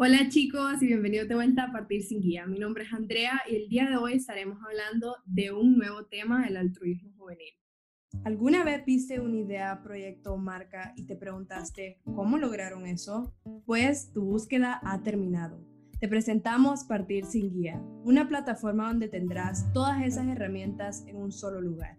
Hola chicos y bienvenidos de vuelta a Partir sin Guía. Mi nombre es Andrea y el día de hoy estaremos hablando de un nuevo tema, el altruismo juvenil. ¿Alguna vez viste una idea, proyecto o marca y te preguntaste cómo lograron eso? Pues tu búsqueda ha terminado. Te presentamos Partir sin Guía, una plataforma donde tendrás todas esas herramientas en un solo lugar.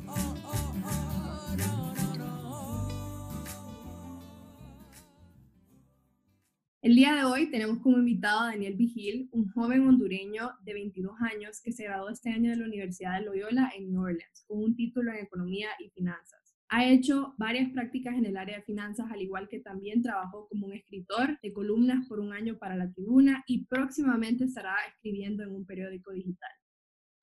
El día de hoy tenemos como invitado a Daniel Vigil, un joven hondureño de 22 años que se graduó este año de la Universidad de Loyola en New Orleans con un título en Economía y Finanzas. Ha hecho varias prácticas en el área de finanzas, al igual que también trabajó como un escritor de columnas por un año para la tribuna y próximamente estará escribiendo en un periódico digital.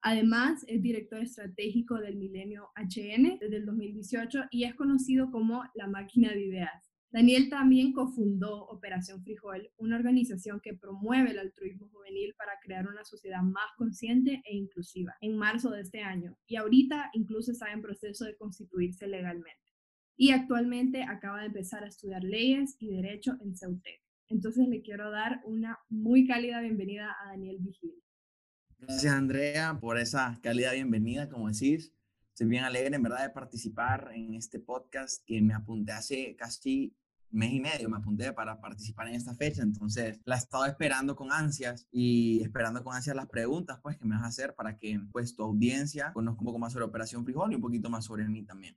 Además, es director estratégico del Milenio HN desde el 2018 y es conocido como la máquina de ideas Daniel también cofundó Operación Frijol, una organización que promueve el altruismo juvenil para crear una sociedad más consciente e inclusiva, en marzo de este año, y ahorita incluso está en proceso de constituirse legalmente. Y actualmente acaba de empezar a estudiar leyes y derecho en CEUTEC. Entonces le quiero dar una muy cálida bienvenida a Daniel Vigil. Gracias Andrea por esa cálida bienvenida, como decís. Estoy bien alegre, en verdad, de participar en este podcast que me apunté hace casi mes y medio, me apunté para participar en esta fecha, entonces la he estado esperando con ansias y esperando con ansias las preguntas pues que me vas a hacer para que pues tu audiencia conozca un poco más sobre Operación Frijol y un poquito más sobre mí también.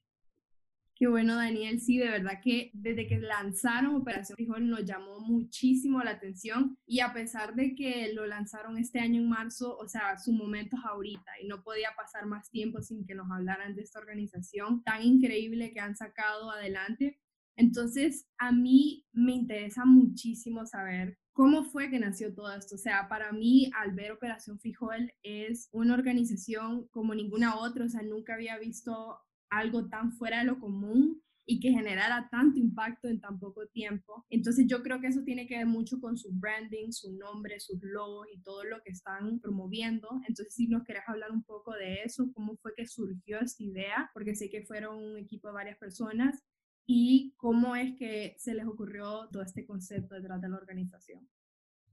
Qué bueno, Daniel. Sí, de verdad que desde que lanzaron Operación Frijol nos llamó muchísimo la atención y a pesar de que lo lanzaron este año en marzo, o sea, su momento es ahorita y no podía pasar más tiempo sin que nos hablaran de esta organización tan increíble que han sacado adelante. Entonces, a mí me interesa muchísimo saber cómo fue que nació todo esto. O sea, para mí, al ver Operación Frijol, es una organización como ninguna otra. O sea, nunca había visto algo tan fuera de lo común y que generara tanto impacto en tan poco tiempo. Entonces yo creo que eso tiene que ver mucho con su branding, su nombre, sus logos y todo lo que están promoviendo. Entonces si nos querés hablar un poco de eso, cómo fue que surgió esta idea, porque sé que fueron un equipo de varias personas y cómo es que se les ocurrió todo este concepto detrás de la organización.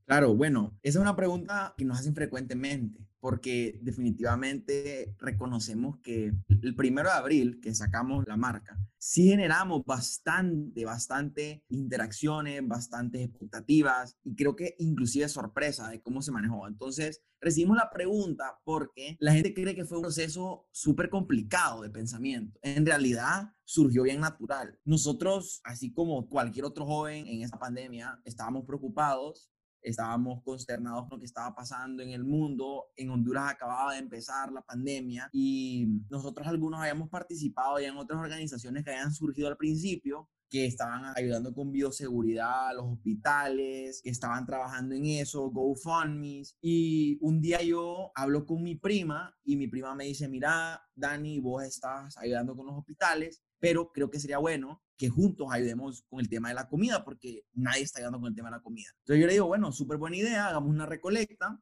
Claro, bueno, esa es una pregunta que nos hacen frecuentemente, porque definitivamente reconocemos que el primero de abril que sacamos la marca, sí generamos bastante, bastante interacciones, bastantes expectativas y creo que inclusive sorpresa de cómo se manejó. Entonces, recibimos la pregunta porque la gente cree que fue un proceso súper complicado de pensamiento. En realidad, surgió bien natural. Nosotros, así como cualquier otro joven en esta pandemia, estábamos preocupados estábamos consternados con lo que estaba pasando en el mundo. En Honduras acababa de empezar la pandemia y nosotros algunos habíamos participado ya en otras organizaciones que habían surgido al principio que estaban ayudando con bioseguridad a los hospitales, que estaban trabajando en eso, GoFundMe. Y un día yo hablo con mi prima y mi prima me dice, mira, Dani, vos estás ayudando con los hospitales, pero creo que sería bueno que juntos ayudemos con el tema de la comida, porque nadie está ayudando con el tema de la comida. Entonces yo le digo, bueno, súper buena idea, hagamos una recolecta,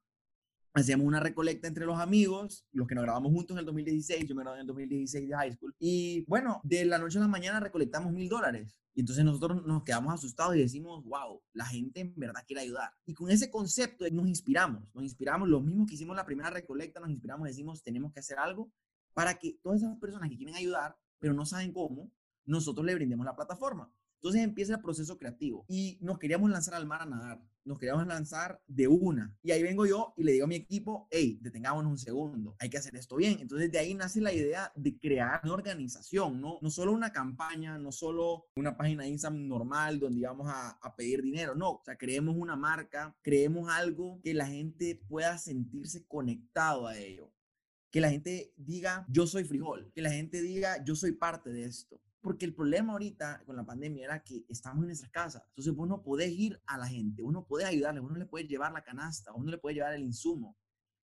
hacemos una recolecta entre los amigos, los que nos grabamos juntos en el 2016, yo me gradué en el 2016 de high school, y bueno, de la noche a la mañana recolectamos mil dólares. Y entonces nosotros nos quedamos asustados y decimos, wow, la gente en verdad quiere ayudar. Y con ese concepto nos inspiramos, nos inspiramos, los mismos que hicimos la primera recolecta, nos inspiramos, decimos, tenemos que hacer algo para que todas esas personas que quieren ayudar, pero no saben cómo, nosotros le brindemos la plataforma. Entonces empieza el proceso creativo y nos queríamos lanzar al mar a nadar, nos queríamos lanzar de una. Y ahí vengo yo y le digo a mi equipo, hey, detengámonos un segundo, hay que hacer esto bien. Entonces de ahí nace la idea de crear una organización, no, no solo una campaña, no solo una página de Instagram normal donde íbamos a, a pedir dinero, no, o sea, creemos una marca, creemos algo que la gente pueda sentirse conectado a ello. Que la gente diga, yo soy frijol, que la gente diga, yo soy parte de esto porque el problema ahorita con la pandemia era que estamos en nuestras casas. Entonces vos no podés ir a la gente, uno puede ayudarle, uno le puede llevar la canasta, uno le puede llevar el insumo.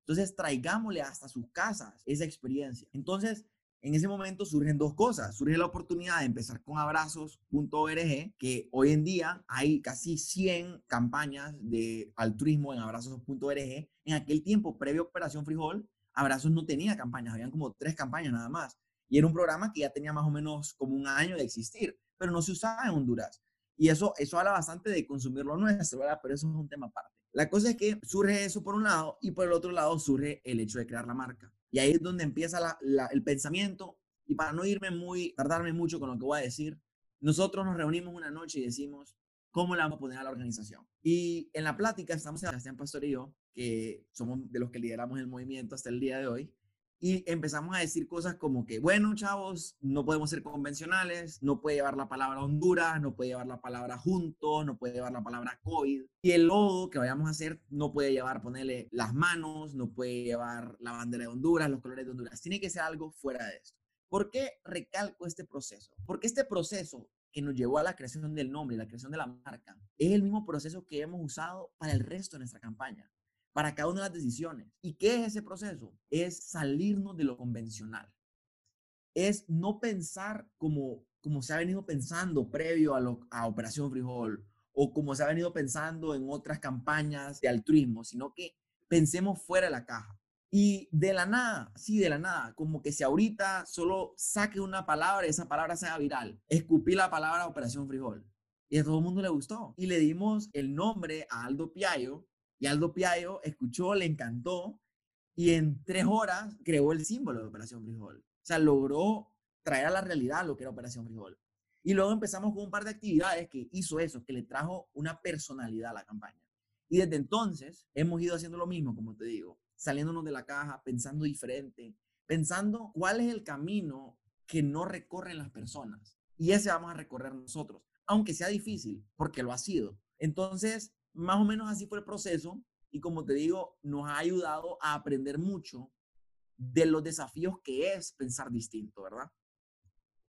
Entonces, traigámosle hasta sus casas esa experiencia. Entonces, en ese momento surgen dos cosas. Surge la oportunidad de empezar con abrazos.org, que hoy en día hay casi 100 campañas de altruismo en abrazos.org. En aquel tiempo, previo a Operación Frijol, Abrazos no tenía campañas, habían como tres campañas nada más. Y era un programa que ya tenía más o menos como un año de existir, pero no se usaba en Honduras. Y eso, eso habla bastante de consumir lo nuestro, ¿verdad? Pero eso es un tema aparte. La cosa es que surge eso por un lado y por el otro lado surge el hecho de crear la marca. Y ahí es donde empieza el pensamiento. Y para no irme muy, tardarme mucho con lo que voy a decir, nosotros nos reunimos una noche y decimos, ¿cómo le vamos a poner a la organización? Y en la plática estamos Sebastián Pastor que somos de los que lideramos el movimiento hasta el día de hoy, y empezamos a decir cosas como que, bueno, chavos, no podemos ser convencionales, no puede llevar la palabra Honduras, no puede llevar la palabra juntos, no puede llevar la palabra COVID. Y el logo que vayamos a hacer no puede llevar, ponerle las manos, no puede llevar la bandera de Honduras, los colores de Honduras. Tiene que ser algo fuera de esto. ¿Por qué recalco este proceso? Porque este proceso que nos llevó a la creación del nombre la creación de la marca es el mismo proceso que hemos usado para el resto de nuestra campaña para cada una de las decisiones. ¿Y qué es ese proceso? Es salirnos de lo convencional. Es no pensar como, como se ha venido pensando previo a, a Operación Frijol o como se ha venido pensando en otras campañas de altruismo, sino que pensemos fuera de la caja. Y de la nada, sí, de la nada, como que si ahorita solo saque una palabra y esa palabra sea viral, escupí la palabra Operación Frijol. Y a todo el mundo le gustó. Y le dimos el nombre a Aldo Piayo, y Aldo Piayo escuchó, le encantó y en tres horas creó el símbolo de Operación Frijol. O sea, logró traer a la realidad lo que era Operación Frijol. Y luego empezamos con un par de actividades que hizo eso, que le trajo una personalidad a la campaña. Y desde entonces hemos ido haciendo lo mismo, como te digo, saliéndonos de la caja, pensando diferente, pensando cuál es el camino que no recorren las personas. Y ese vamos a recorrer nosotros, aunque sea difícil, porque lo ha sido. Entonces, más o menos así fue el proceso y como te digo, nos ha ayudado a aprender mucho de los desafíos que es pensar distinto, ¿verdad?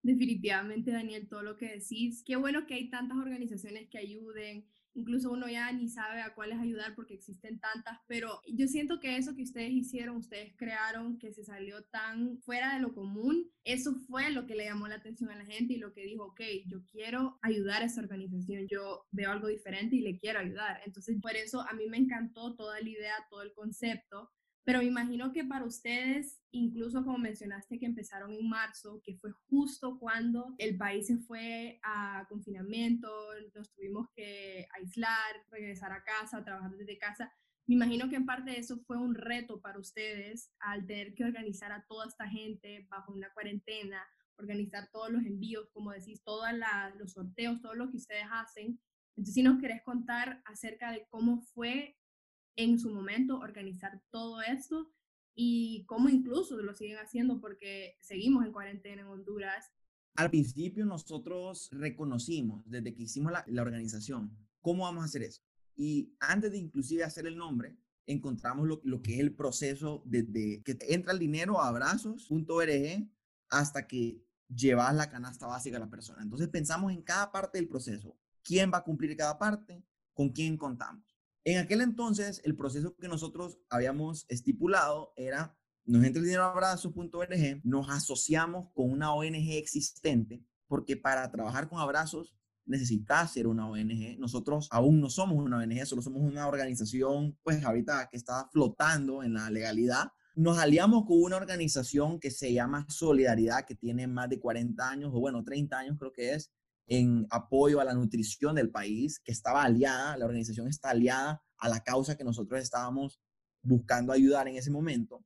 Definitivamente, Daniel, todo lo que decís. Qué bueno que hay tantas organizaciones que ayuden, incluso uno ya ni sabe a cuáles ayudar porque existen tantas, pero yo siento que eso que ustedes hicieron, ustedes crearon, que se salió tan fuera de lo común, eso fue lo que le llamó la atención a la gente y lo que dijo, ok, yo quiero ayudar a esa organización, yo veo algo diferente y le quiero ayudar. Entonces, por eso a mí me encantó toda la idea, todo el concepto. Pero me imagino que para ustedes, incluso como mencionaste que empezaron en marzo, que fue justo cuando el país se fue a confinamiento, nos tuvimos que aislar, regresar a casa, trabajar desde casa, me imagino que en parte de eso fue un reto para ustedes al tener que organizar a toda esta gente bajo una cuarentena, organizar todos los envíos, como decís, todos los sorteos, todo lo que ustedes hacen. Entonces, si nos querés contar acerca de cómo fue en su momento organizar todo esto y cómo incluso lo siguen haciendo porque seguimos en cuarentena en Honduras. Al principio nosotros reconocimos desde que hicimos la, la organización cómo vamos a hacer eso. Y antes de inclusive hacer el nombre, encontramos lo, lo que es el proceso desde que entra el dinero a abrazos.org hasta que llevas la canasta básica a la persona. Entonces pensamos en cada parte del proceso. ¿Quién va a cumplir cada parte? ¿Con quién contamos? En aquel entonces, el proceso que nosotros habíamos estipulado era, nos entra el dinero a abrazos.org, nos asociamos con una ONG existente, porque para trabajar con abrazos necesitas ser una ONG. Nosotros aún no somos una ONG, solo somos una organización, pues ahorita que está flotando en la legalidad. Nos aliamos con una organización que se llama Solidaridad, que tiene más de 40 años, o bueno, 30 años creo que es, en apoyo a la nutrición del país, que estaba aliada, la organización está aliada a la causa que nosotros estábamos buscando ayudar en ese momento.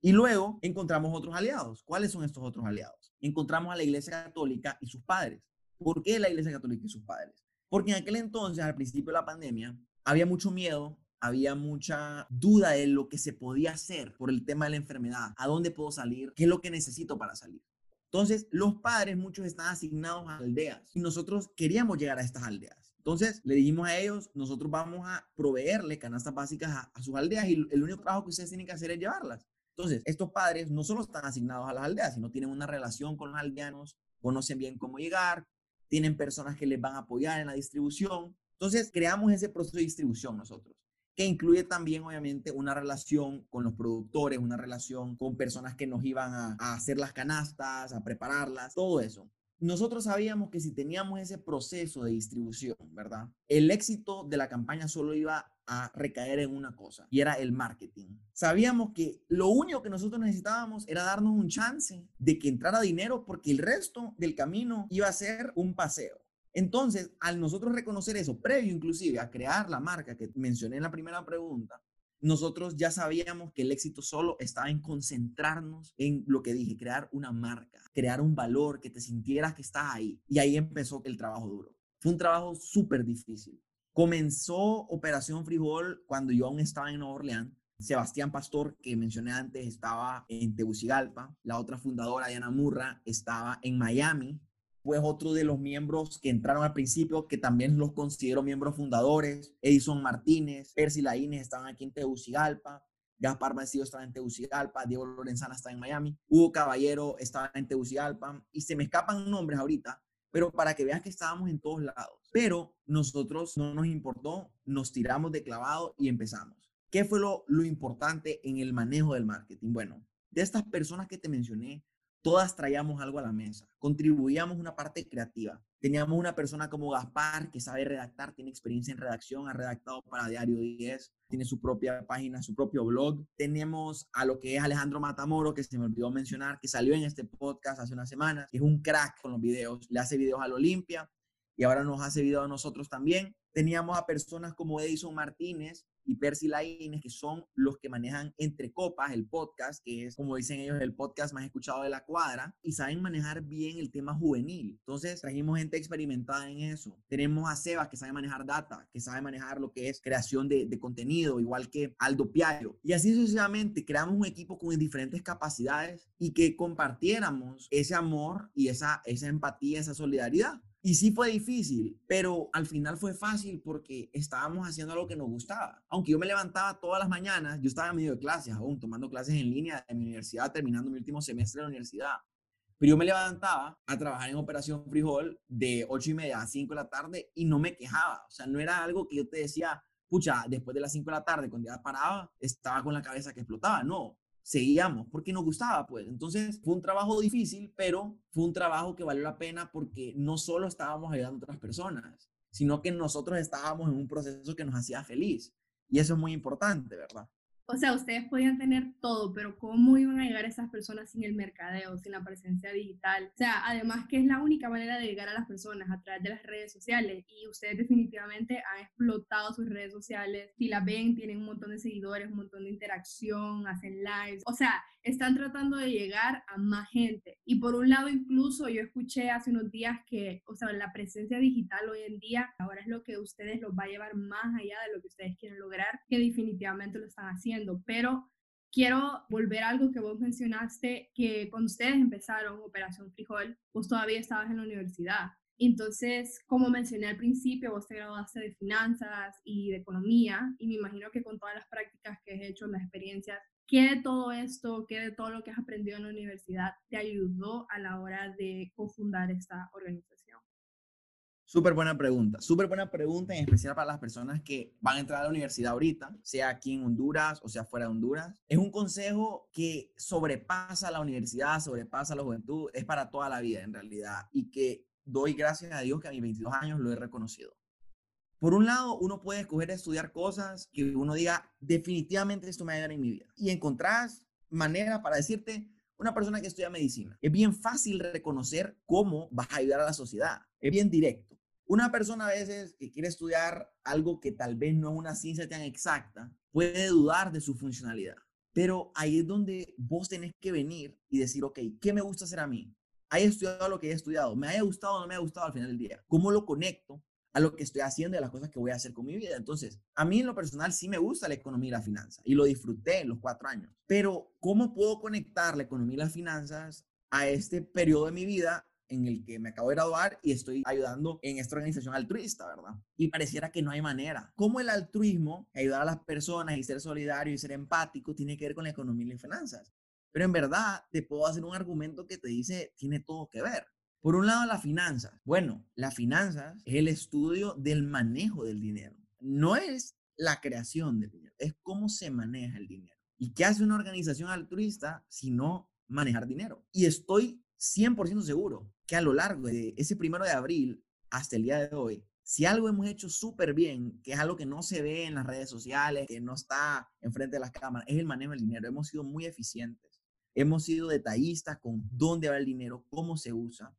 Y luego encontramos otros aliados. ¿Cuáles son estos otros aliados? Encontramos a la Iglesia Católica y sus padres. ¿Por qué la Iglesia Católica y sus padres? Porque en aquel entonces, al principio de la pandemia, había mucho miedo, había mucha duda de lo que se podía hacer por el tema de la enfermedad, a dónde puedo salir, qué es lo que necesito para salir. Entonces, los padres, muchos están asignados a aldeas y nosotros queríamos llegar a estas aldeas. Entonces, le dijimos a ellos, nosotros vamos a proveerle canastas básicas a, sus aldeas y el único trabajo que ustedes tienen que hacer es llevarlas. Entonces, estos padres no solo están asignados a las aldeas, sino tienen una relación con los aldeanos, conocen bien cómo llegar, tienen personas que les van a apoyar en la distribución. Entonces, creamos ese proceso de distribución nosotros. Que incluye también obviamente una relación con los productores, una relación con personas que nos iban a, hacer las canastas, a prepararlas, todo eso nosotros sabíamos que si teníamos ese proceso de distribución, ¿verdad? El éxito de la campaña solo iba a recaer en una cosa y era el marketing. Sabíamos que lo único que nosotros necesitábamos era darnos un chance de que entrara dinero porque el resto del camino iba a ser un paseo. Entonces, al nosotros reconocer eso, previo inclusive a crear la marca que mencioné en la primera pregunta, nosotros ya sabíamos que el éxito solo estaba en concentrarnos en lo que dije, crear una marca, crear un valor, que te sintieras que estás ahí. Y ahí empezó el trabajo duro. Fue un trabajo súper difícil. Comenzó Operación Frijol cuando yo aún estaba en Nueva Orleans. Sebastián Pastor, que mencioné antes, estaba en Tegucigalpa. La otra fundadora, Diana Murra, estaba en Miami pues otro de los miembros que entraron al principio, que también los considero miembros fundadores, Edison Martínez, Percy Laínez estaban aquí en Tegucigalpa, Gaspar Mancillo estaba en Tegucigalpa, Diego Lorenzana está en Miami, Hugo Caballero estaba en Tegucigalpa, y se me escapan nombres ahorita, pero para que veas que estábamos en todos lados. Pero nosotros no nos importó, nos tiramos de clavado y empezamos. ¿Qué fue lo, lo importante en el manejo del marketing? Bueno, de estas personas que te mencioné, todas traíamos algo a la mesa, contribuíamos una parte creativa. Teníamos una persona como Gaspar que sabe redactar, tiene experiencia en redacción, ha redactado para Diario 10, tiene su propia página, su propio blog. Tenemos a lo que es Alejandro Matamoro, que se me olvidó mencionar, que salió en este podcast hace unas semanas, es un crack con los videos, le hace videos al Olimpia y ahora nos hace videos a nosotros también. Teníamos a personas como Edison Martínez, y Percy Laínez, que son los que manejan Entre Copas, el podcast, que es, como dicen ellos, el podcast más escuchado de la cuadra, y saben manejar bien el tema juvenil. Entonces, trajimos gente experimentada en eso. Tenemos a Sebas, que sabe manejar data, que sabe manejar lo que es creación de, de contenido, igual que Aldo Piayo. Y así sucesivamente, creamos un equipo con diferentes capacidades y que compartiéramos ese amor y esa, esa empatía, esa solidaridad. Y sí fue difícil, pero al final fue fácil porque estábamos haciendo lo que nos gustaba. Aunque yo me levantaba todas las mañanas, yo estaba en medio de clases aún, tomando clases en línea de mi universidad, terminando mi último semestre de la universidad. Pero yo me levantaba a trabajar en Operación Frijol de 8 y media a 5 de la tarde y no me quejaba. O sea, no era algo que yo te decía, pucha, después de las 5 de la tarde, cuando ya paraba, estaba con la cabeza que explotaba. No, seguíamos porque nos gustaba, pues. Entonces fue un trabajo difícil, pero fue un trabajo que valió la pena porque no solo estábamos ayudando a otras personas, sino que nosotros estábamos en un proceso que nos hacía feliz. Y eso es muy importante, ¿verdad? O sea, ustedes podían tener todo, pero ¿cómo iban a llegar esas personas sin el mercadeo, sin la presencia digital? O sea, además que es la única manera de llegar a las personas a través de las redes sociales y ustedes definitivamente han explotado sus redes sociales. Si las ven, tienen un montón de seguidores, un montón de interacción, hacen lives. O sea, están tratando de llegar a más gente. Y por un lado, incluso yo escuché hace unos días que, o sea, la presencia digital hoy en día ahora es lo que ustedes los va a llevar más allá de lo que ustedes quieren lograr, que definitivamente lo están haciendo. Pero quiero volver a algo que vos mencionaste, que cuando ustedes empezaron Operación Frijol, vos todavía estabas en la universidad. Entonces, como mencioné al principio, vos te graduaste de finanzas y de economía y me imagino que con todas las prácticas que has hecho, las experiencias, ¿Qué de todo esto, qué de todo lo que has aprendido en la universidad te ayudó a la hora de cofundar esta organización? Súper buena pregunta, súper buena pregunta, en especial para las personas que van a entrar a la universidad ahorita, sea aquí en Honduras o sea fuera de Honduras. Es un consejo que sobrepasa la universidad, sobrepasa la juventud, es para toda la vida en realidad y que doy gracias a Dios que a mis 22 años lo he reconocido. Por un lado, uno puede escoger estudiar cosas que uno diga, definitivamente esto me va en mi vida. Y encontrás manera para decirte, una persona que estudia medicina, es bien fácil reconocer cómo vas a ayudar a la sociedad. Es bien directo. Una persona a veces que quiere estudiar algo que tal vez no es una ciencia tan exacta, puede dudar de su funcionalidad. Pero ahí es donde vos tenés que venir y decir, ok, ¿qué me gusta hacer a mí? ¿Haya estudiado lo que he estudiado? ¿Me haya gustado o no me ha gustado al final del día? ¿Cómo lo conecto a lo que estoy haciendo y a las cosas que voy a hacer con mi vida. Entonces, a mí en lo personal sí me gusta la economía y la finanza y lo disfruté en los cuatro años. Pero, ¿cómo puedo conectar la economía y las finanzas a este periodo de mi vida en el que me acabo de graduar y estoy ayudando en esta organización altruista, ¿verdad? Y pareciera que no hay manera. ¿Cómo el altruismo, ayudar a las personas y ser solidario y ser empático, tiene que ver con la economía y las finanzas? Pero en verdad te puedo hacer un argumento que te dice, tiene todo que ver. Por un lado, la finanzas. Bueno, la finanzas es el estudio del manejo del dinero. No es la creación del dinero, es cómo se maneja el dinero. ¿Y qué hace una organización altruista si no manejar dinero? Y estoy 100% seguro que a lo largo de ese primero de abril hasta el día de hoy, si algo hemos hecho súper bien, que es algo que no se ve en las redes sociales, que no está enfrente de las cámaras, es el manejo del dinero. Hemos sido muy eficientes. Hemos sido detallistas con dónde va el dinero, cómo se usa.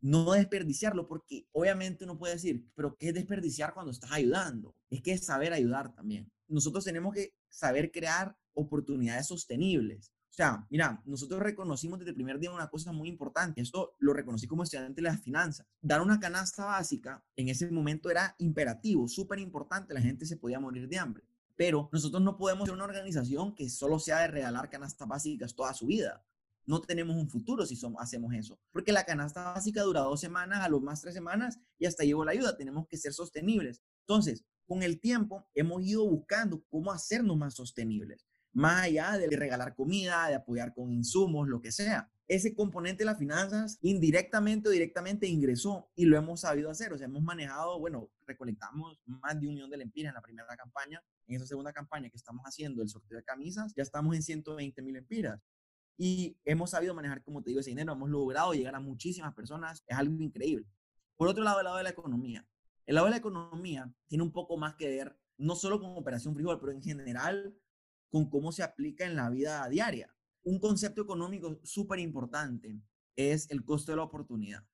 No desperdiciarlo, porque obviamente uno puede decir, pero ¿qué es desperdiciar cuando estás ayudando? Es que es saber ayudar también. Nosotros tenemos que saber crear oportunidades sostenibles. O sea, mira, nosotros reconocimos desde el primer día una cosa muy importante. Esto lo reconocí como estudiante de las finanzas. Dar una canasta básica en ese momento era imperativo, súper importante. La gente se podía morir de hambre. Pero nosotros no podemos ser una organización que solo sea de regalar canastas básicas toda su vida. No tenemos un futuro si somos, hacemos eso. Porque la canasta básica dura dos semanas, a lo más tres semanas, y hasta llegó la ayuda. Tenemos que ser sostenibles. Entonces, con el tiempo, hemos ido buscando cómo hacernos más sostenibles más allá de regalar comida, de apoyar con insumos, lo que sea. Ese componente de las finanzas indirectamente o directamente ingresó y lo hemos sabido hacer. O sea, hemos manejado, bueno, recolectamos más de un millón de lempiras en la primera campaña. En esa segunda campaña que estamos haciendo, el sorteo de camisas, ya estamos en 120 mil lempiras. Y hemos sabido manejar, como te digo, ese dinero. Hemos logrado llegar a muchísimas personas. Es algo increíble. Por otro lado, el lado de la economía. El lado de la economía tiene un poco más que ver, no solo con Operación Frijol, pero en general con cómo se aplica en la vida diaria. Un concepto económico súper importante es el costo de la oportunidad.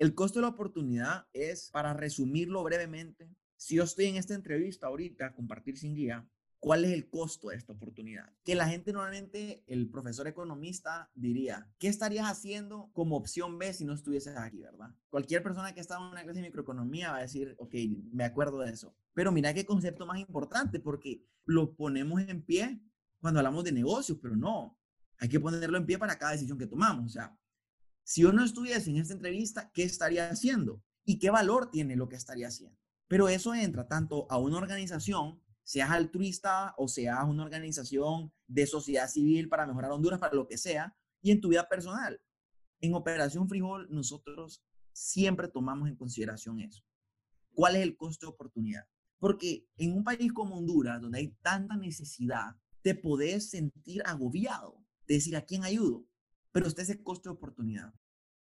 El costo de la oportunidad es, para resumirlo brevemente, si yo estoy en esta entrevista ahorita, compartir sin guía, ¿cuál es el costo de esta oportunidad? Que la gente normalmente, el profesor economista diría, ¿qué estarías haciendo como opción B si no estuvieses aquí, verdad? Cualquier persona que está en una clase de microeconomía va a decir, ok, me acuerdo de eso. Pero mira qué concepto más importante, porque lo ponemos en pie cuando hablamos de negocios, pero no, hay que ponerlo en pie para cada decisión que tomamos. O sea, si yo no estuviese en esta entrevista, ¿qué estaría haciendo? ¿Y qué valor tiene lo que estaría haciendo? Pero eso entra tanto a una organización, seas altruista o seas una organización de sociedad civil para mejorar Honduras, para lo que sea, y en tu vida personal. En Operación Frijol, nosotros siempre tomamos en consideración eso. ¿Cuál es el costo de oportunidad? Porque en un país como Honduras, donde hay tanta necesidad, te podés sentir agobiado de decir a quién ayudo, pero usted ese costo de oportunidad.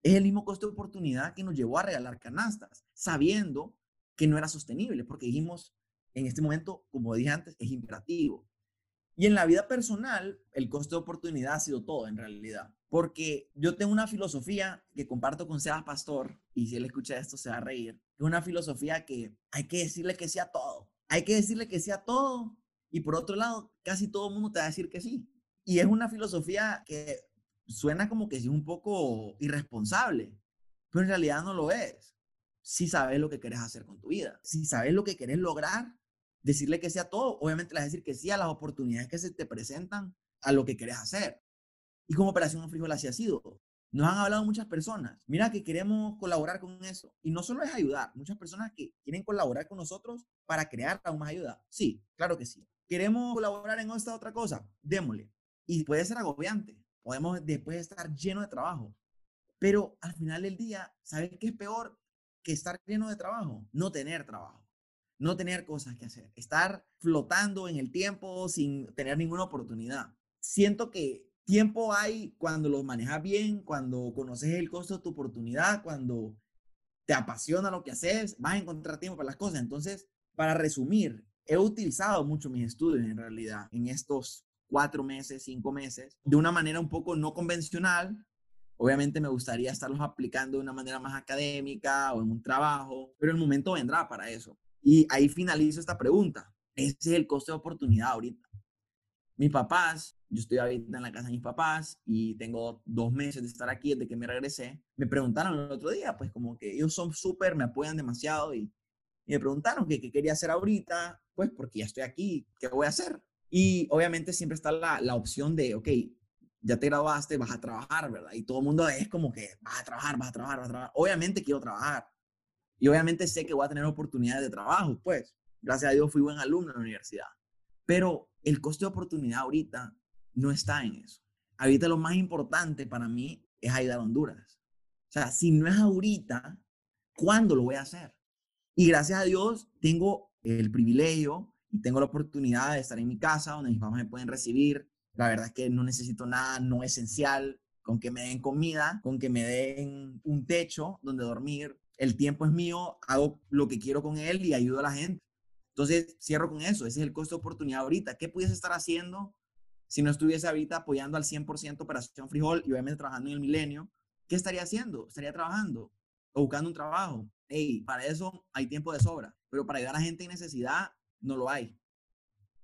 Es el mismo costo de oportunidad que nos llevó a regalar canastas, sabiendo que no era sostenible, porque dijimos, en este momento, como dije antes, es imperativo. Y en la vida personal, el costo de oportunidad ha sido todo en realidad. Porque yo tengo una filosofía que comparto con Sebas Pastor, y si él escucha esto se va a reír. Es una filosofía que hay que decirle que sea todo. Hay que decirle que sea todo. Y por otro lado, casi todo el mundo te va a decir que sí. Y es una filosofía que suena como que es un poco irresponsable, pero en realidad no lo es. Si sabes lo que quieres hacer con tu vida, si sabes lo que quieres lograr, decirle que sea todo, obviamente le vas a decir que sí a las oportunidades que se te presentan a lo que quieres hacer. Y como Operación Frijol así ha sido. Nos han hablado muchas personas, mira que queremos colaborar con eso. Y no solo es ayudar, muchas personas que quieren colaborar con nosotros para crear aún más ayuda. Sí, claro que sí. ¿Queremos colaborar en esta otra cosa? Démosle. Y puede ser agobiante. Podemos después estar lleno de trabajo. Pero al final del día, ¿sabes qué es peor que estar lleno de trabajo? No tener trabajo no tener cosas que hacer, estar flotando en el tiempo sin tener ninguna oportunidad. Siento que tiempo hay cuando lo manejas bien, cuando conoces el costo de tu oportunidad, cuando te apasiona lo que haces, vas a encontrar tiempo para las cosas. Entonces, para resumir, he utilizado mucho mis estudios en realidad en estos cuatro meses, cinco meses, de una manera un poco no convencional. Obviamente me gustaría estarlos aplicando de una manera más académica o en un trabajo, pero el momento vendrá para eso. Y ahí finalizo esta pregunta. Ese es el costo de oportunidad ahorita. Mis papás, yo estoy ahorita en la casa de mis papás y tengo dos meses de estar aquí desde que me regresé. Me preguntaron el otro día, pues como que ellos son súper, me apoyan demasiado y, me preguntaron qué quería hacer ahorita, pues porque ya estoy aquí, ¿qué voy a hacer? Y obviamente siempre está la, la opción de, ok, ya te graduaste, vas a trabajar, ¿verdad? Y todo el mundo es como que vas a trabajar, vas a trabajar, vas a trabajar. Obviamente quiero trabajar, y obviamente sé que voy a tener oportunidades de trabajo, pues. Gracias a Dios fui buen alumno en la universidad. Pero el coste de oportunidad ahorita no está en eso. Ahorita lo más importante para mí es ayudar a Honduras. O sea, si no es ahorita, ¿cuándo lo voy a hacer? Y gracias a Dios tengo el privilegio y tengo la oportunidad de estar en mi casa donde mis papás me pueden recibir. La verdad es que no necesito nada no esencial, con que me den comida, con que me den un techo donde dormir. El tiempo es mío, hago lo que quiero con él y ayudo a la gente. Entonces, cierro con eso. Ese es el costo de oportunidad ahorita. ¿Qué pudiese estar haciendo si no estuviese ahorita apoyando al 100% Operación Frijol y obviamente trabajando en el milenio? ¿Qué estaría haciendo? Estaría trabajando o buscando un trabajo. Hey, para eso hay tiempo de sobra, pero para ayudar a gente en necesidad no lo hay.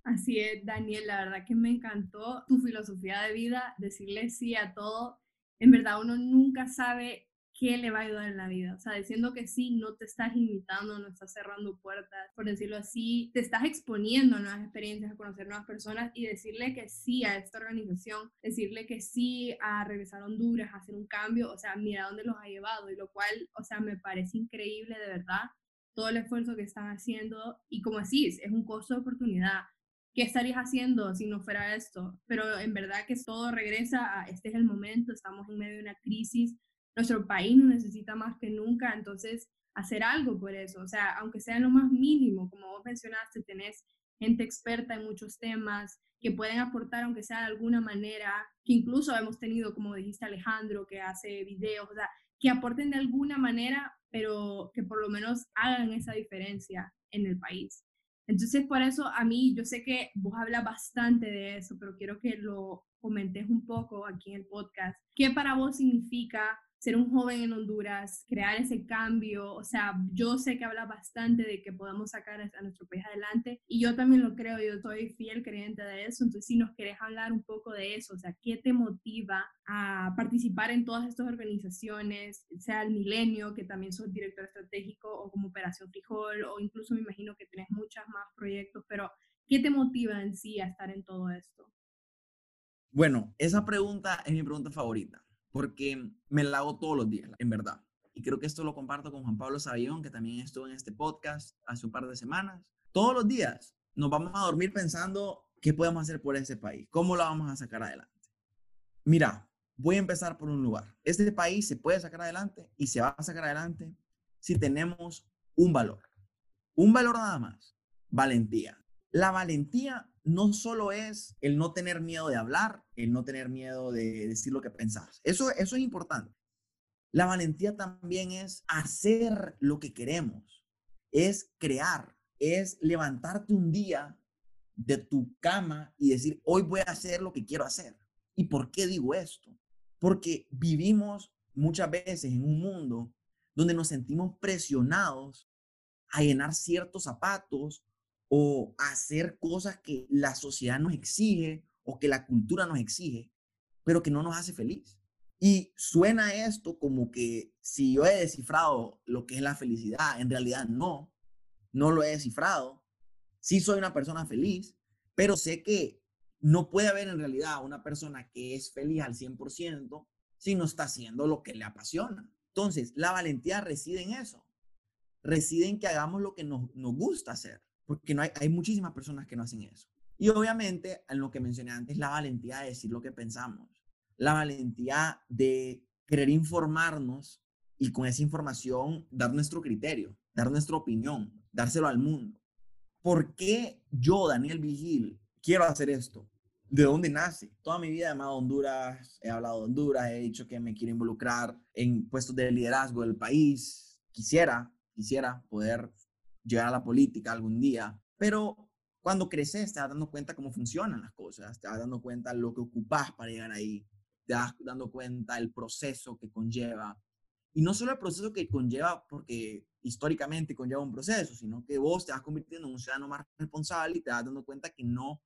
Así es, Daniel, la verdad que me encantó tu filosofía de vida, decirle sí a todo. En verdad, uno nunca sabe qué le va a ayudar en la vida. O sea, diciendo que sí, no te estás limitando, no estás cerrando puertas, por decirlo así, te estás exponiendo a nuevas experiencias, a conocer nuevas personas y decirle que sí a esta organización, decirle que sí a regresar a Honduras, a hacer un cambio, o sea, mira dónde los ha llevado y lo cual, o sea, me parece increíble de verdad todo el esfuerzo que están haciendo y como decís, es un costo de oportunidad. ¿Qué estarías haciendo si no fuera esto? Pero en verdad que todo regresa a este es el momento, estamos en medio de una crisis, nuestro país nos necesita más que nunca, entonces hacer algo por eso, o sea, aunque sea lo más mínimo, como vos mencionaste, tenés gente experta en muchos temas que pueden aportar, aunque sea de alguna manera, que incluso hemos tenido, como dijiste Alejandro, que hace videos, o sea, que aporten de alguna manera, pero que por lo menos hagan esa diferencia en el país. Entonces, por eso a mí, yo sé que vos hablas bastante de eso, pero quiero que lo comentes un poco aquí en el podcast. ¿Qué para vos significa ser un joven en Honduras, crear ese cambio, o sea, yo sé que habla bastante de que podamos sacar a nuestro país adelante y yo también lo creo, yo soy fiel creyente de eso, entonces si nos querés hablar un poco de eso, o sea, ¿qué te motiva a participar en todas estas organizaciones, sea el Milenio, que también sos director estratégico, o como Operación Frijol, o incluso me imagino que tienes muchos más proyectos, pero ¿qué te motiva en sí a estar en todo esto? Bueno, esa pregunta es mi pregunta favorita porque me la hago todos los días, en verdad. Y creo que esto lo comparto con Juan Pablo Sabillón, que también estuvo en este podcast hace un par de semanas. Todos los días nos vamos a dormir pensando qué podemos hacer por ese país, cómo lo vamos a sacar adelante. Mira, voy a empezar por un lugar. Este país se puede sacar adelante y se va a sacar adelante si tenemos un valor. Un valor nada más, valentía. La valentía no solo es el no tener miedo de hablar, el no tener miedo de decir lo que pensás. Eso, eso es importante. La valentía también es hacer lo que queremos, es crear, es levantarte un día de tu cama y decir, hoy voy a hacer lo que quiero hacer. ¿Y por qué digo esto? Porque vivimos muchas veces en un mundo donde nos sentimos presionados a llenar ciertos zapatos o hacer cosas que la sociedad nos exige o que la cultura nos exige, pero que no nos hace feliz. Y suena esto como que si yo he descifrado lo que es la felicidad, en realidad no, no lo he descifrado. Sí soy una persona feliz, pero sé que no puede haber en realidad una persona que es feliz al 100% si no está haciendo lo que le apasiona. Entonces, la valentía reside en eso. Reside en que hagamos lo que nos, nos gusta hacer porque no hay, hay muchísimas personas que no hacen eso. Y obviamente, en lo que mencioné antes, la valentía de decir lo que pensamos, la valentía de querer informarnos y con esa información dar nuestro criterio, dar nuestra opinión, dárselo al mundo. ¿Por qué yo, Daniel Vigil, quiero hacer esto? ¿De dónde nace? Toda mi vida he amado Honduras, he hablado de Honduras, he dicho que me quiero involucrar en puestos de liderazgo del país. Quisiera, quisiera poder llegar a la política algún día, pero cuando creces te vas dando cuenta cómo funcionan las cosas, te vas dando cuenta lo que ocupas para llegar ahí, te vas dando cuenta el proceso que conlleva. Y no solo el proceso que conlleva, porque históricamente conlleva un proceso, sino que vos te vas convirtiendo en un ciudadano más responsable y te vas dando cuenta que no,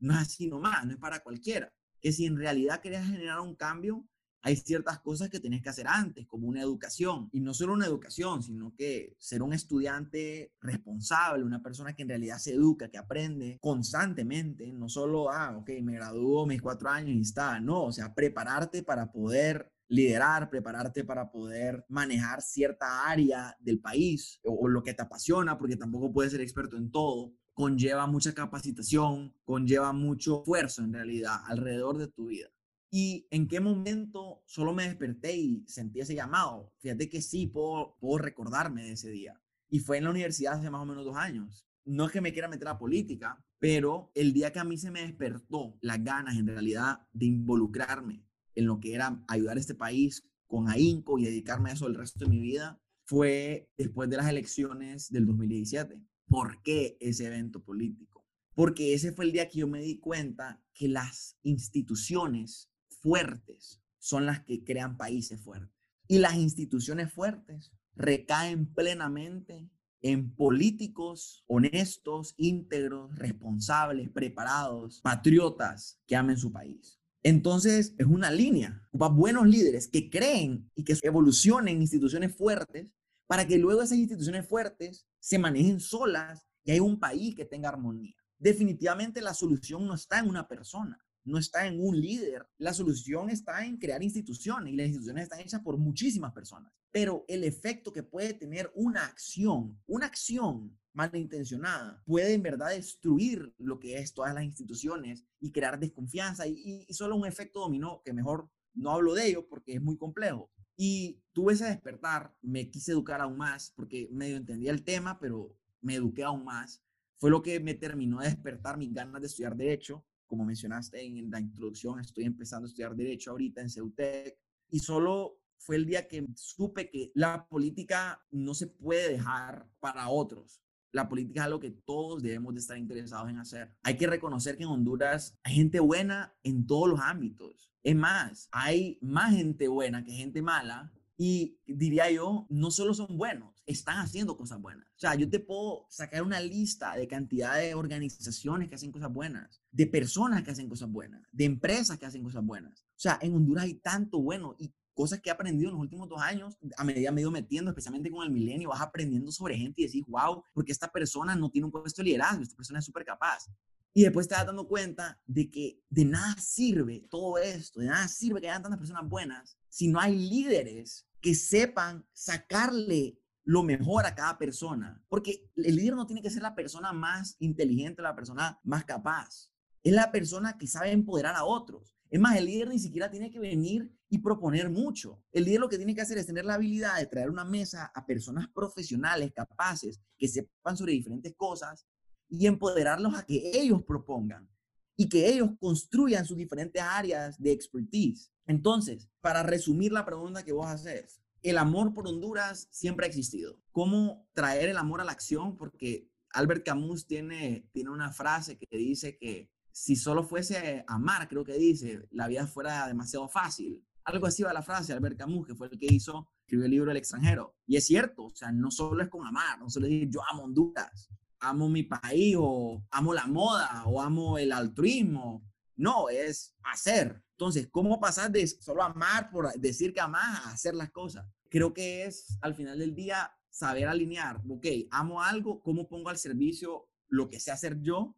no es así nomás, no es para cualquiera. Que si en realidad querías generar un cambio, hay ciertas cosas que tienes que hacer antes, como una educación. Y no solo una educación, sino que ser un estudiante responsable, una persona que en realidad se educa, que aprende constantemente, no solo, ah, ok, me graduó mis cuatro años y está, no, o sea, prepararte para poder liderar, prepararte para poder manejar cierta área del país o lo que te apasiona, porque tampoco puedes ser experto en todo conlleva mucha capacitación, conlleva mucho esfuerzo en realidad alrededor de tu vida. ¿Y en qué momento solo me desperté y sentí ese llamado? Fíjate que sí puedo, puedo recordarme de ese día. Y fue en la universidad hace más o menos dos años. no es que me quiera meter a política, pero el día que a mí se me despertó las ganas en realidad de involucrarme en lo que era ayudar a este país con ahínco y dedicarme a eso el resto de mi vida, fue después de las elecciones del 2017. ¿Por qué ese evento político? Porque ese fue el día que yo me di cuenta que las instituciones fuertes son las que crean países fuertes. Y las instituciones fuertes recaen plenamente en políticos honestos, íntegros, responsables, preparados, patriotas que amen su país. Entonces, es una línea. Ocupa buenos líderes que creen y que evolucionen instituciones fuertes para que luego esas instituciones fuertes se manejen solas y hay un país que tenga armonía. Definitivamente la solución no está en una persona no está en un líder. La solución está en crear instituciones y las instituciones están hechas por muchísimas personas. Pero el efecto que puede tener una acción, una acción malintencionada, puede en verdad destruir lo que es todas las instituciones y crear desconfianza y, solo un efecto dominó que mejor no hablo de ello porque es muy complejo. Y tuve ese despertar, me quise educar aún más porque medio entendía el tema, pero me eduqué aún más. Fue lo que me terminó de despertar mis ganas de estudiar derecho como mencionaste en la introducción, estoy empezando a estudiar Derecho ahorita en CEUTEC y solo fue el día que supe que la política no se puede dejar para otros. La política es algo que todos debemos de estar interesados en hacer. Hay que reconocer que en Honduras hay gente buena en todos los ámbitos. Es más, hay más gente buena que gente mala y diría yo, no solo son buenos, están haciendo cosas buenas. O sea, yo te puedo sacar una lista de cantidad de organizaciones que hacen cosas buenas, de personas que hacen cosas buenas, de empresas que hacen cosas buenas. O sea, en Honduras hay tanto bueno y cosas que he aprendido en los últimos dos años, a medida me he ido metiendo, especialmente con el milenio, vas aprendiendo sobre gente y decís, wow, porque esta persona no tiene un puesto de liderazgo, esta persona es súper capaz. Y después te das dando cuenta de que de nada sirve todo esto, de nada sirve que hayan tantas personas buenas si no hay líderes que sepan sacarle lo mejor a cada persona. Porque el líder no tiene que ser la persona más inteligente, la persona más capaz. Es la persona que sabe empoderar a otros. Es más, el líder ni siquiera tiene que venir y proponer mucho. El líder lo que tiene que hacer es tener la habilidad de traer una mesa a personas profesionales, capaces, que sepan sobre diferentes cosas y empoderarlos a que ellos propongan y que ellos construyan sus diferentes áreas de expertise. Entonces, para resumir la pregunta que vos haces, el amor por Honduras siempre ha existido. ¿Cómo traer el amor a la acción? Porque Albert Camus tiene, tiene una frase que dice que si solo fuese amar, creo que dice, la vida fuera demasiado fácil. Algo así va la frase de Albert Camus, que fue el que hizo, escribió el libro El extranjero. Y es cierto, o sea, no solo es con amar, no solo es decir yo amo Honduras, amo mi país o amo la moda o amo el altruismo. No, es hacer. Entonces, ¿cómo pasar de solo amar por decir que amas a hacer las cosas? Creo que es al final del día saber alinear, ok, amo algo, ¿cómo pongo al servicio lo que sé hacer yo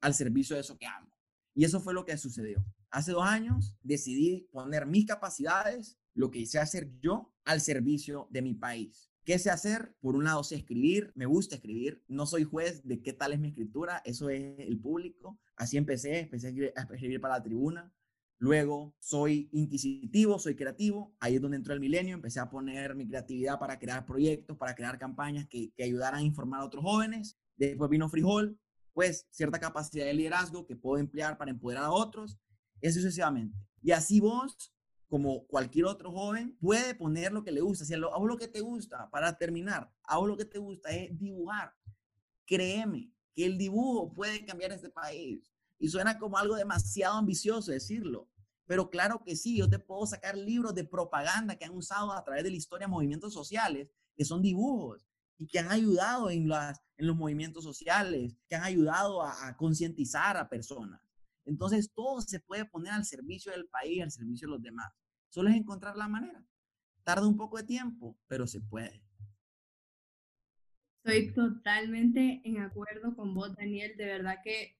al servicio de eso que amo? Y eso fue lo que sucedió. Hace dos años decidí poner mis capacidades, lo que sé hacer yo, al servicio de mi país. ¿Qué sé hacer? Por un lado sé escribir, me gusta escribir, no soy juez de qué tal es mi escritura, eso es el público. Así empecé, empecé a escribir para la tribuna. Luego soy inquisitivo, soy creativo, ahí es donde entró el milenio, empecé a poner mi creatividad para crear proyectos, para crear campañas que, ayudaran a informar a otros jóvenes. Después vino Frijol, pues cierta capacidad de liderazgo que puedo emplear para empoderar a otros, y sucesivamente. Y así vos como cualquier otro joven, puede poner lo que le gusta. Si hago lo que te gusta, para terminar, hago lo que te gusta, es dibujar. Créeme que el dibujo puede cambiar este país. Y suena como algo demasiado ambicioso decirlo. Pero claro que sí, yo te puedo sacar libros de propaganda que han usado a través de la historia movimientos sociales, que son dibujos y que han ayudado en, las, en los movimientos sociales, que han ayudado a, a concientizar a personas. Entonces, todo se puede poner al servicio del país, al servicio de los demás. Solo es encontrar la manera. Tarda un poco de tiempo, pero se puede. Estoy totalmente en acuerdo con vos, Daniel. De verdad que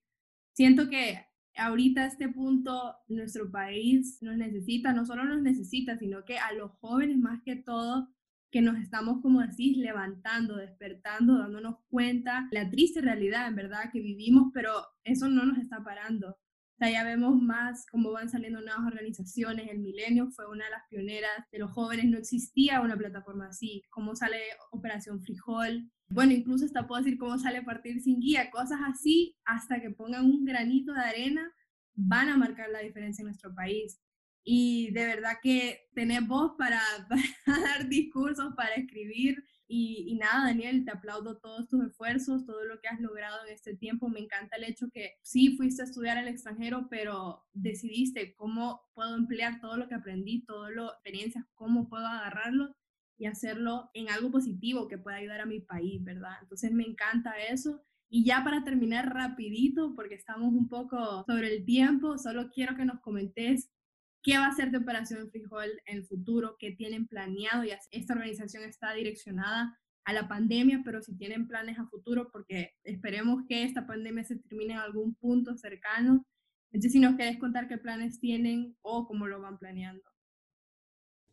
siento que ahorita a este punto nuestro país nos necesita, no solo nos necesita, sino que a los jóvenes más que todo, que nos estamos, como decís, levantando, despertando, dándonos cuenta la triste realidad, en verdad, que vivimos, pero eso no nos está parando sea, ya vemos más cómo van saliendo nuevas organizaciones. El Milenio fue una de las pioneras de los jóvenes, no existía una plataforma así. Cómo sale Operación Frijol. Bueno, incluso hasta puedo decir cómo sale Partir sin Guía, cosas así, hasta que pongan un granito de arena, van a marcar la diferencia en nuestro país. Y de verdad que tener voz para, para dar discursos, para escribir, y, nada, Daniel, te aplaudo todos tus esfuerzos, todo lo que has logrado en este tiempo. Me encanta el hecho que sí fuiste a estudiar al extranjero, pero decidiste cómo puedo emplear todo lo que aprendí, todas las experiencias, cómo puedo agarrarlo y hacerlo en algo positivo que pueda ayudar a mi país, ¿verdad? Entonces me encanta eso. Y ya para terminar rapidito, porque estamos un poco sobre el tiempo, solo quiero que nos comentes qué va a ser de Operación Frijol en el futuro, qué tienen planeado. Y esta organización está direccionada a la pandemia, pero si tienen planes a futuro, porque esperemos que esta pandemia se termine en algún punto cercano. Entonces, si nos querés contar qué planes tienen o cómo lo van planeando.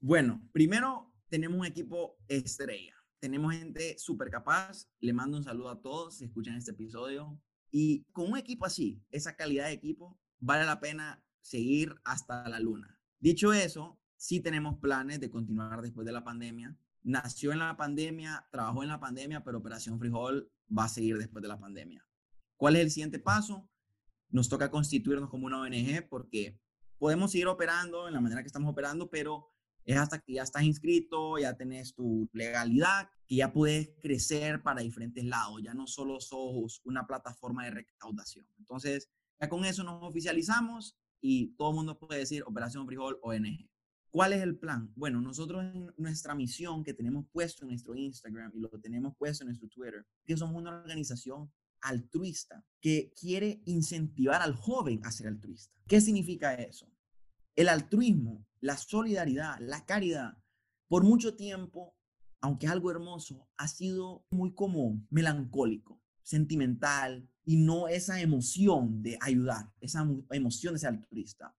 Bueno, primero tenemos un equipo estrella. Tenemos gente súper capaz. Le mando un saludo a todos si escuchan este episodio. Y con un equipo así, esa calidad de equipo, vale la pena seguir hasta la luna. Dicho eso, sí tenemos planes de continuar después de la pandemia. Nació en la pandemia, trabajó en la pandemia, pero Operación Frijol va a seguir después de la pandemia. ¿Cuál es el siguiente paso? Nos toca constituirnos como una ONG porque podemos seguir operando en la manera que estamos operando, pero es hasta que ya estás inscrito, ya tenés tu legalidad, que ya puedes crecer para diferentes lados, ya no solo sos una plataforma de recaudación. Entonces, ya con eso nos oficializamos y todo el mundo puede decir Operación Frijol ONG. ¿Cuál es el plan? Bueno, nosotros en nuestra misión que tenemos puesto en nuestro Instagram y lo tenemos puesto en nuestro Twitter, que somos una organización altruista que quiere incentivar al joven a ser altruista. ¿Qué significa eso? El altruismo, la solidaridad, la caridad, por mucho tiempo, aunque es algo hermoso, ha sido muy como melancólico, sentimental, y no esa emoción de ayudar, esa emoción de ser altruista.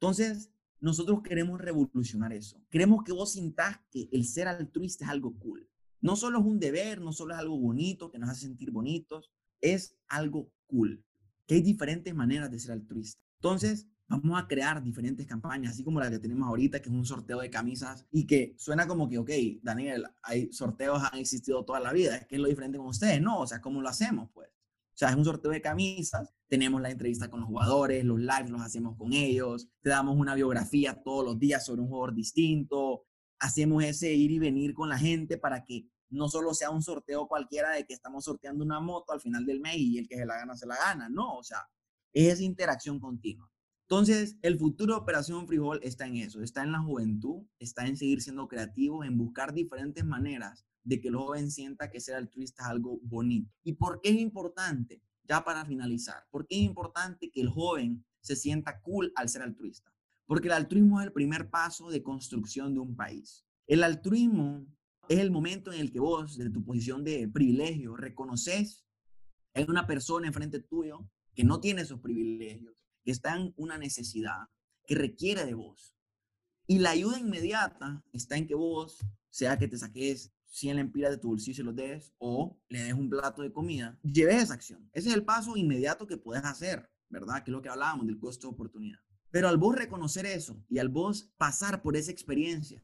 Entonces, nosotros queremos revolucionar eso. Queremos que vos sintas que el ser altruista es algo cool. No solo es un deber, no solo es algo bonito que nos hace sentir bonitos, es algo cool. Que hay diferentes maneras de ser altruista. Entonces, vamos a crear diferentes campañas, así como la que tenemos ahorita, que es un sorteo de camisas y que suena como que, ok, Daniel, hay sorteos han existido toda la vida, es que es lo diferente con ustedes, no, o sea, ¿cómo lo hacemos? Pues o sea, es un sorteo de camisas, tenemos la entrevista con los jugadores, los lives los hacemos con ellos, te damos una biografía todos los días sobre un jugador distinto, hacemos ese ir y venir con la gente para que no solo sea un sorteo cualquiera de que estamos sorteando una moto al final del mes y el que se la gana se la gana, no, o sea, es esa interacción continua. Entonces, el futuro de Operación Frijol está en eso, está en la juventud, está en seguir siendo creativos, en buscar diferentes maneras de que el joven sienta que ser altruista es algo bonito. ¿Y por qué es importante? Ya para finalizar, ¿por qué es importante que el joven se sienta cool al ser altruista? Porque el altruismo es el primer paso de construcción de un país. El altruismo es el momento en el que vos, desde tu posición de privilegio, reconoces en una persona enfrente tuyo que no tiene esos privilegios, que está en una necesidad, que requiere de vos. Y la ayuda inmediata está en que vos, sea que te saques 100 lempiras de tu bolsillo y los des o le des un plato de comida, lleves esa acción. Ese es el paso inmediato que puedes hacer, ¿verdad? Que es lo que hablábamos del costo de oportunidad. Pero al vos reconocer eso y al vos pasar por esa experiencia,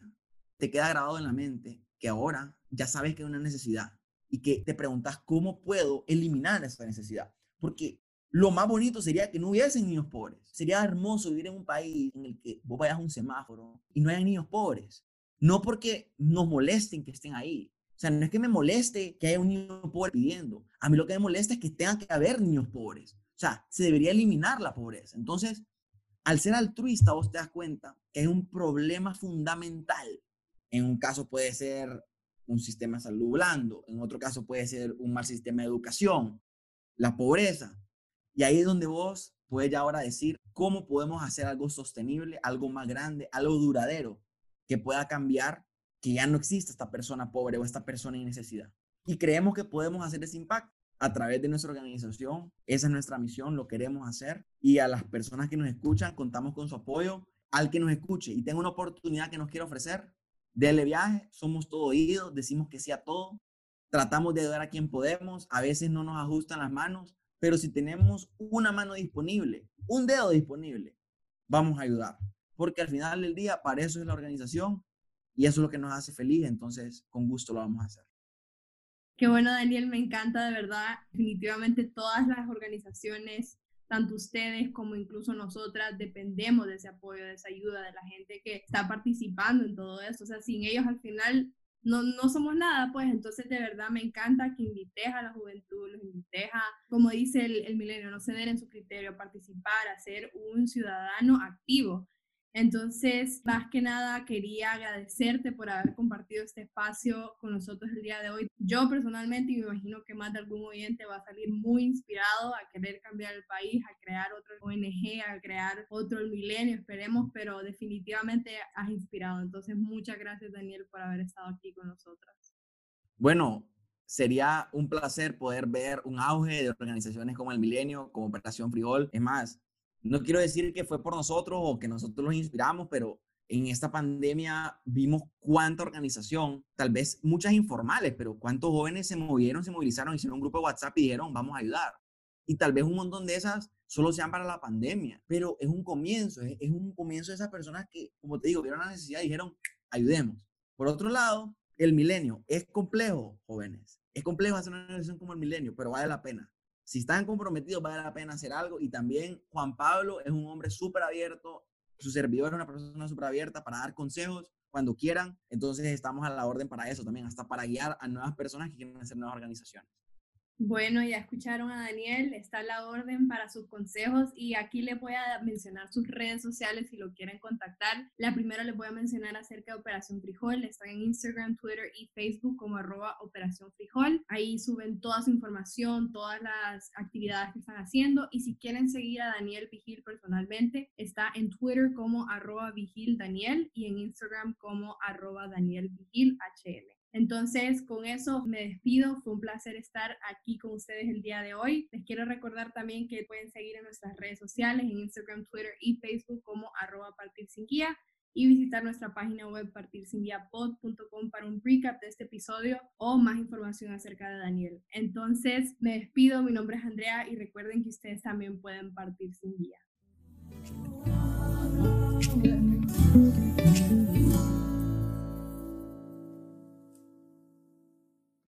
te queda grabado en la mente que ahora ya sabes que hay una necesidad y que te preguntas cómo puedo eliminar esa necesidad. Porque lo más bonito sería que no hubiesen niños pobres. Sería hermoso vivir en un país en el que vos vayas a un semáforo y no haya niños pobres. No porque nos molesten que estén ahí. O sea, no es que me moleste que haya un niño pobre pidiendo. A mí lo que me molesta es que tenga que haber niños pobres. O sea, se debería eliminar la pobreza. Entonces, al ser altruista, vos te das cuenta que hay un problema fundamental. En un caso puede ser un sistema de salud blando, en otro caso puede ser un mal sistema de educación, la pobreza. Y ahí es donde vos puedes ya ahora decir cómo podemos hacer algo sostenible, algo más grande, algo duradero que pueda cambiar que ya no exista esta persona pobre o esta persona en necesidad. Y creemos que podemos hacer ese impacto a través de nuestra organización. Esa es nuestra misión, lo queremos hacer. Y a las personas que nos escuchan, contamos con su apoyo. Al que nos escuche y tenga una oportunidad que nos quiera ofrecer, déle viaje, somos todo oídos, decimos que sí a todo, tratamos de ayudar a quien podemos, a veces no nos ajustan las manos, pero si tenemos una mano disponible, un dedo disponible, vamos a ayudar. Porque al final del día, para eso es la organización y eso es lo que nos hace feliz, entonces con gusto lo vamos a hacer. Qué bueno, Daniel, me encanta de verdad. Definitivamente todas las organizaciones, tanto ustedes como incluso nosotras, dependemos de ese apoyo, de esa ayuda, de la gente que está participando en todo eso. O sea, sin ellos al final no, no somos nada, pues entonces de verdad me encanta que invites a la juventud, los invites a, como dice el, el milenio, no ceder en su criterio, participar, a ser un ciudadano activo. Entonces, más que nada, quería agradecerte por haber compartido este espacio con nosotros el día de hoy. Yo personalmente, y me imagino que más de algún oyente va a salir muy inspirado a querer cambiar el país, a crear otro ONG, a crear otro milenio, esperemos, pero definitivamente has inspirado. Entonces, muchas gracias, Daniel, por haber estado aquí con nosotros. Bueno, sería un placer poder ver un auge de organizaciones como el Milenio, como Operación Frijol. Es más, no quiero decir que fue por nosotros o que nosotros los inspiramos, pero en esta pandemia vimos cuánta organización, tal vez muchas informales, pero cuántos jóvenes se movieron, se movilizaron, hicieron un grupo de WhatsApp y dijeron, vamos a ayudar. Y tal vez un montón de esas solo sean para la pandemia, pero es un comienzo, es, un comienzo de esas personas que, como te digo, vieron la necesidad y dijeron, ayudemos. Por otro lado, el milenio es complejo, jóvenes. Es complejo hacer una organización como el milenio, pero vale la pena si están comprometidos, vale la pena hacer algo. Y también Juan Pablo es un hombre súper abierto, su servidor es una persona súper abierta para dar consejos cuando quieran. Entonces estamos a la orden para eso también, hasta para guiar a nuevas personas que quieren hacer nuevas organizaciones. Bueno, ya escucharon a Daniel, está la orden para sus consejos y aquí les voy a mencionar sus redes sociales si lo quieren contactar. La primera les voy a mencionar acerca de Operación Frijol, están en Instagram, Twitter y Facebook como arroba Operación Frijol. Ahí suben toda su información, todas las actividades que están haciendo y si quieren seguir a Daniel Vigil personalmente, está en Twitter como arroba Vigil Daniel y en Instagram como arroba Daniel Vigil HL. Entonces, con eso me despido. Fue un placer estar aquí con ustedes el día de hoy. Les quiero recordar también que pueden seguir en nuestras redes sociales, en Instagram, Twitter y Facebook como arroba partir sin guía y visitar nuestra página web partirsinguiapod.com para un recap de este episodio o más información acerca de Daniel. Entonces, me despido. Mi nombre es Andrea y recuerden que ustedes también pueden partir sin guía.